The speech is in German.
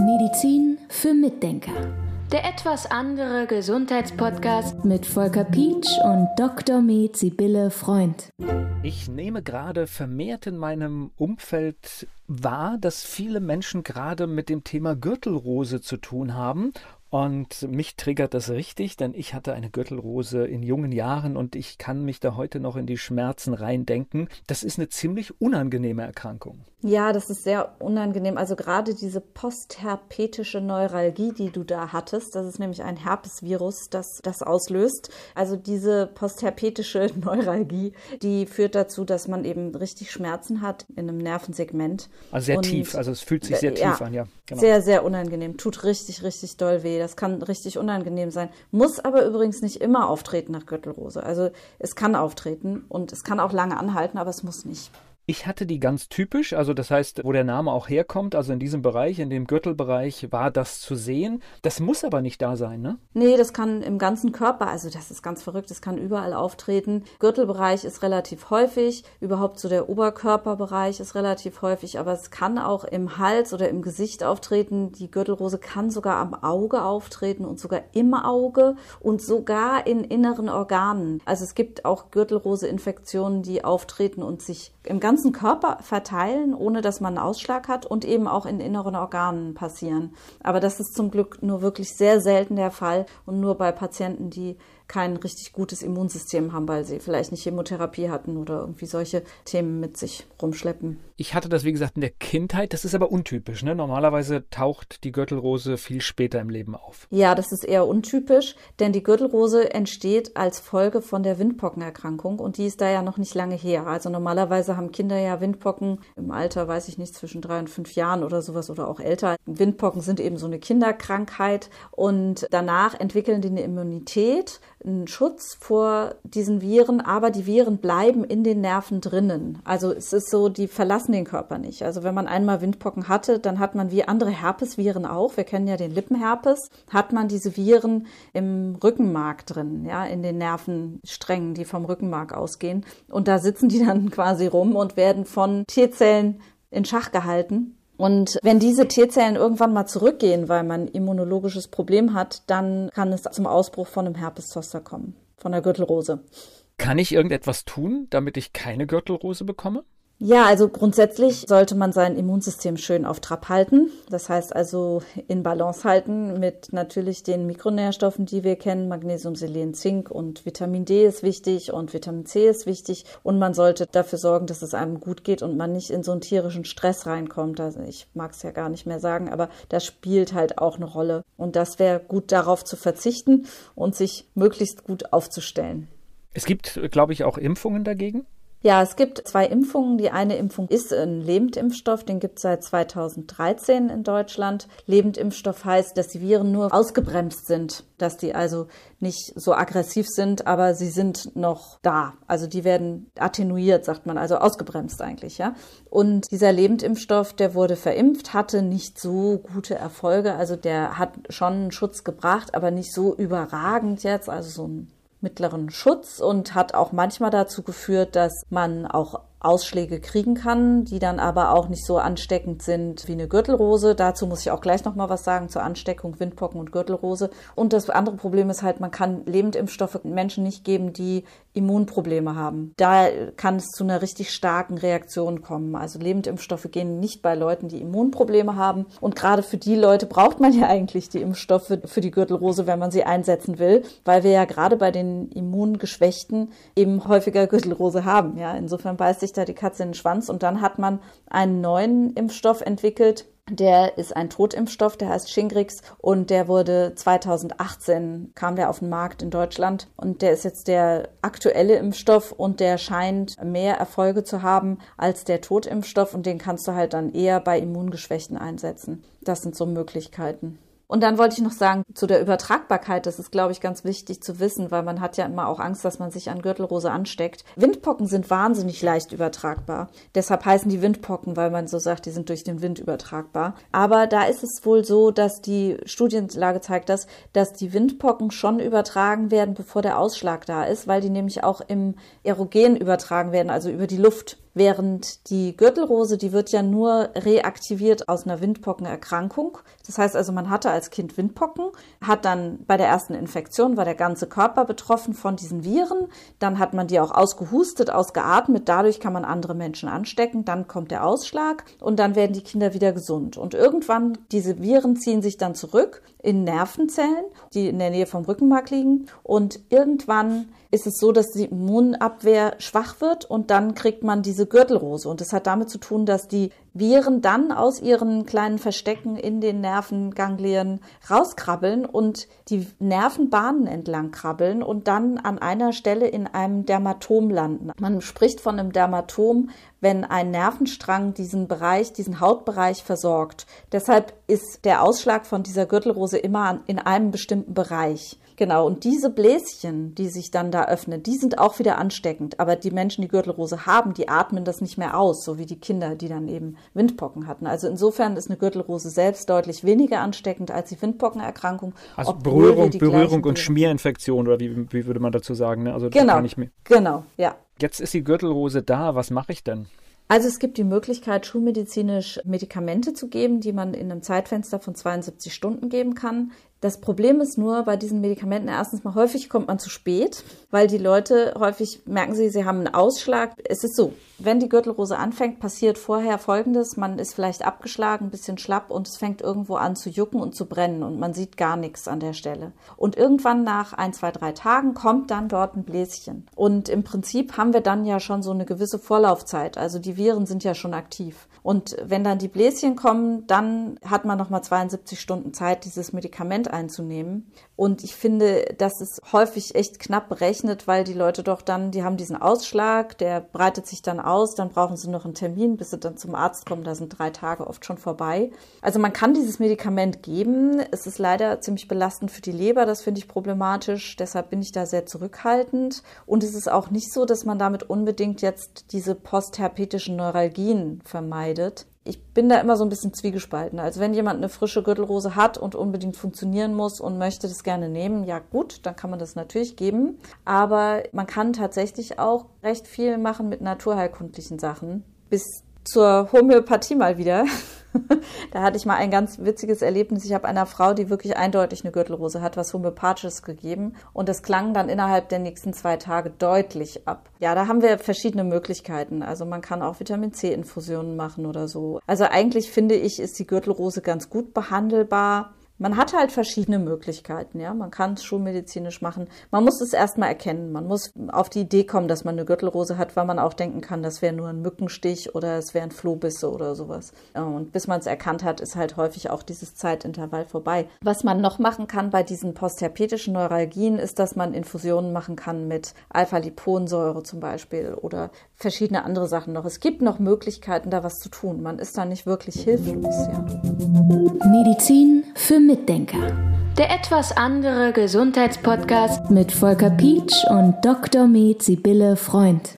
Medizin für Mitdenker. Der etwas andere Gesundheitspodcast mit Volker Pietsch und Dr. Med Sibylle Freund. Ich nehme gerade vermehrt in meinem Umfeld wahr, dass viele Menschen gerade mit dem Thema Gürtelrose zu tun haben und mich triggert das richtig, denn ich hatte eine Gürtelrose in jungen Jahren und ich kann mich da heute noch in die Schmerzen reindenken. Das ist eine ziemlich unangenehme Erkrankung. Ja, das ist sehr unangenehm. Also gerade diese postherpetische Neuralgie, die du da hattest, das ist nämlich ein Herpesvirus, das das auslöst. Also diese postherpetische Neuralgie, die führt dazu, dass man eben richtig Schmerzen hat in einem Nervensegment. Also sehr Und, tief, also es fühlt sich sehr tief ja, an, ja. Genau. Sehr, sehr unangenehm. Tut richtig, richtig doll weh. Das kann richtig unangenehm sein. Muss aber übrigens nicht immer auftreten nach Gürtelrose. Also es kann auftreten und es kann auch lange anhalten, aber es muss nicht. Ich hatte die ganz typisch, also das heißt, wo der Name auch herkommt, also in diesem Bereich, in dem Gürtelbereich war das zu sehen. Das muss aber nicht da sein, ne? Nee, das kann im ganzen Körper, also das ist ganz verrückt, das kann überall auftreten. Gürtelbereich ist relativ häufig, überhaupt so der Oberkörperbereich ist relativ häufig, aber es kann auch im Hals oder im Gesicht auftreten. Die Gürtelrose kann sogar am Auge auftreten und sogar im Auge und sogar in inneren Organen. Also es gibt auch Gürtelrose-Infektionen, die auftreten und sich im ganzen ganzen Körper verteilen, ohne dass man einen Ausschlag hat und eben auch in inneren Organen passieren. Aber das ist zum Glück nur wirklich sehr selten der Fall und nur bei Patienten, die kein richtig gutes Immunsystem haben, weil sie vielleicht nicht Chemotherapie hatten oder irgendwie solche Themen mit sich rumschleppen. Ich hatte das, wie gesagt, in der Kindheit. Das ist aber untypisch. Ne? Normalerweise taucht die Gürtelrose viel später im Leben auf. Ja, das ist eher untypisch, denn die Gürtelrose entsteht als Folge von der Windpockenerkrankung und die ist da ja noch nicht lange her. Also normalerweise haben Kinder ja Windpocken im Alter, weiß ich nicht, zwischen drei und fünf Jahren oder sowas oder auch älter. Windpocken sind eben so eine Kinderkrankheit und danach entwickeln die eine Immunität einen Schutz vor diesen Viren, aber die Viren bleiben in den Nerven drinnen. Also es ist so, die verlassen den Körper nicht. Also wenn man einmal Windpocken hatte, dann hat man wie andere Herpesviren auch, wir kennen ja den Lippenherpes, hat man diese Viren im Rückenmark drin, ja, in den Nervensträngen, die vom Rückenmark ausgehen. Und da sitzen die dann quasi rum und werden von T-Zellen in Schach gehalten und wenn diese T-Zellen irgendwann mal zurückgehen, weil man ein immunologisches Problem hat, dann kann es zum Ausbruch von einem Herpeszoster kommen, von der Gürtelrose. Kann ich irgendetwas tun, damit ich keine Gürtelrose bekomme? Ja, also grundsätzlich sollte man sein Immunsystem schön auf Trab halten. Das heißt also in Balance halten mit natürlich den Mikronährstoffen, die wir kennen. Magnesium, Selen, Zink und Vitamin D ist wichtig und Vitamin C ist wichtig. Und man sollte dafür sorgen, dass es einem gut geht und man nicht in so einen tierischen Stress reinkommt. Also ich mag es ja gar nicht mehr sagen, aber das spielt halt auch eine Rolle. Und das wäre gut darauf zu verzichten und sich möglichst gut aufzustellen. Es gibt, glaube ich, auch Impfungen dagegen. Ja, es gibt zwei Impfungen. Die eine Impfung ist ein Lebendimpfstoff, den gibt es seit 2013 in Deutschland. Lebendimpfstoff heißt, dass die Viren nur ausgebremst sind, dass die also nicht so aggressiv sind, aber sie sind noch da. Also die werden attenuiert, sagt man, also ausgebremst eigentlich, ja. Und dieser Lebendimpfstoff, der wurde verimpft, hatte nicht so gute Erfolge. Also der hat schon einen Schutz gebracht, aber nicht so überragend jetzt, also so ein mittleren Schutz und hat auch manchmal dazu geführt, dass man auch Ausschläge kriegen kann, die dann aber auch nicht so ansteckend sind wie eine Gürtelrose. Dazu muss ich auch gleich noch mal was sagen zur Ansteckung Windpocken und Gürtelrose. Und das andere Problem ist halt, man kann Lebendimpfstoffe Menschen nicht geben, die Immunprobleme haben. Da kann es zu einer richtig starken Reaktion kommen. Also Lebendimpfstoffe gehen nicht bei Leuten, die Immunprobleme haben. Und gerade für die Leute braucht man ja eigentlich die Impfstoffe für die Gürtelrose, wenn man sie einsetzen will, weil wir ja gerade bei den Immungeschwächten eben häufiger Gürtelrose haben. Ja, insofern beißt sich da die Katze in den Schwanz und dann hat man einen neuen Impfstoff entwickelt, der ist ein Totimpfstoff, der heißt Shingrix und der wurde 2018 kam der auf den Markt in Deutschland und der ist jetzt der aktuelle Impfstoff und der scheint mehr Erfolge zu haben als der Totimpfstoff und den kannst du halt dann eher bei Immungeschwächten einsetzen. Das sind so Möglichkeiten. Und dann wollte ich noch sagen, zu der Übertragbarkeit, das ist, glaube ich, ganz wichtig zu wissen, weil man hat ja immer auch Angst, dass man sich an Gürtelrose ansteckt. Windpocken sind wahnsinnig leicht übertragbar. Deshalb heißen die Windpocken, weil man so sagt, die sind durch den Wind übertragbar. Aber da ist es wohl so, dass die Studienlage zeigt das, dass die Windpocken schon übertragen werden, bevor der Ausschlag da ist, weil die nämlich auch im Erogen übertragen werden, also über die Luft. Während die Gürtelrose, die wird ja nur reaktiviert aus einer Windpockenerkrankung. Das heißt also, man hatte als Kind Windpocken, hat dann bei der ersten Infektion war der ganze Körper betroffen von diesen Viren. Dann hat man die auch ausgehustet, ausgeatmet. Dadurch kann man andere Menschen anstecken. Dann kommt der Ausschlag und dann werden die Kinder wieder gesund. Und irgendwann, diese Viren ziehen sich dann zurück in Nervenzellen, die in der Nähe vom Rückenmark liegen. Und irgendwann ist es so, dass die Immunabwehr schwach wird und dann kriegt man diese Gürtelrose. Und das hat damit zu tun, dass die Viren dann aus ihren kleinen Verstecken in den Nervenganglien rauskrabbeln und die Nervenbahnen entlang krabbeln und dann an einer Stelle in einem Dermatom landen. Man spricht von einem Dermatom, wenn ein Nervenstrang diesen Bereich, diesen Hautbereich versorgt. Deshalb ist der Ausschlag von dieser Gürtelrose immer in einem bestimmten Bereich. Genau, und diese Bläschen, die sich dann da öffnen, die sind auch wieder ansteckend. Aber die Menschen, die Gürtelrose haben, die atmen das nicht mehr aus, so wie die Kinder, die dann eben Windpocken hatten. Also insofern ist eine Gürtelrose selbst deutlich weniger ansteckend als die Windpockenerkrankung. Also Berührung, Berührung und Schmierinfektion oder wie, wie würde man dazu sagen? Ne? Also genau, genau, ja. Jetzt ist die Gürtelrose da, was mache ich denn? Also es gibt die Möglichkeit, schulmedizinisch Medikamente zu geben, die man in einem Zeitfenster von 72 Stunden geben kann. Das Problem ist nur bei diesen Medikamenten erstens mal häufig kommt man zu spät, weil die Leute häufig merken sie, sie haben einen Ausschlag. Es ist so, wenn die Gürtelrose anfängt, passiert vorher Folgendes. Man ist vielleicht abgeschlagen, ein bisschen schlapp und es fängt irgendwo an zu jucken und zu brennen und man sieht gar nichts an der Stelle. Und irgendwann nach ein, zwei, drei Tagen kommt dann dort ein Bläschen. Und im Prinzip haben wir dann ja schon so eine gewisse Vorlaufzeit. Also die Viren sind ja schon aktiv. Und wenn dann die Bläschen kommen, dann hat man nochmal 72 Stunden Zeit, dieses Medikament einzunehmen. Und ich finde, das ist häufig echt knapp berechnet, weil die Leute doch dann, die haben diesen Ausschlag, der breitet sich dann aus, dann brauchen sie noch einen Termin, bis sie dann zum Arzt kommen. Da sind drei Tage oft schon vorbei. Also man kann dieses Medikament geben. Es ist leider ziemlich belastend für die Leber. Das finde ich problematisch. Deshalb bin ich da sehr zurückhaltend. Und es ist auch nicht so, dass man damit unbedingt jetzt diese postherpetischen Neuralgien vermeidet ich bin da immer so ein bisschen zwiegespalten. Also wenn jemand eine frische Gürtelrose hat und unbedingt funktionieren muss und möchte das gerne nehmen, ja gut, dann kann man das natürlich geben. Aber man kann tatsächlich auch recht viel machen mit naturheilkundlichen Sachen. Bis zur Homöopathie mal wieder. da hatte ich mal ein ganz witziges Erlebnis. Ich habe einer Frau, die wirklich eindeutig eine Gürtelrose hat, was Homöopathisches gegeben. Und das klang dann innerhalb der nächsten zwei Tage deutlich ab. Ja, da haben wir verschiedene Möglichkeiten. Also man kann auch Vitamin C-Infusionen machen oder so. Also eigentlich finde ich, ist die Gürtelrose ganz gut behandelbar man hat halt verschiedene Möglichkeiten, ja. Man kann es schulmedizinisch machen. Man muss es erstmal erkennen. Man muss auf die Idee kommen, dass man eine Gürtelrose hat, weil man auch denken kann, das wäre nur ein Mückenstich oder es wären Flohbisse oder sowas. Und bis man es erkannt hat, ist halt häufig auch dieses Zeitintervall vorbei. Was man noch machen kann bei diesen postherpetischen Neuralgien, ist, dass man Infusionen machen kann mit Alpha-Liponsäure zum Beispiel oder verschiedene andere Sachen noch. Es gibt noch Möglichkeiten, da was zu tun. Man ist da nicht wirklich hilflos, ja. Medizin für Mitdenker. Der etwas andere Gesundheitspodcast mit Volker Pietsch und Dr. Med Sibylle Freund.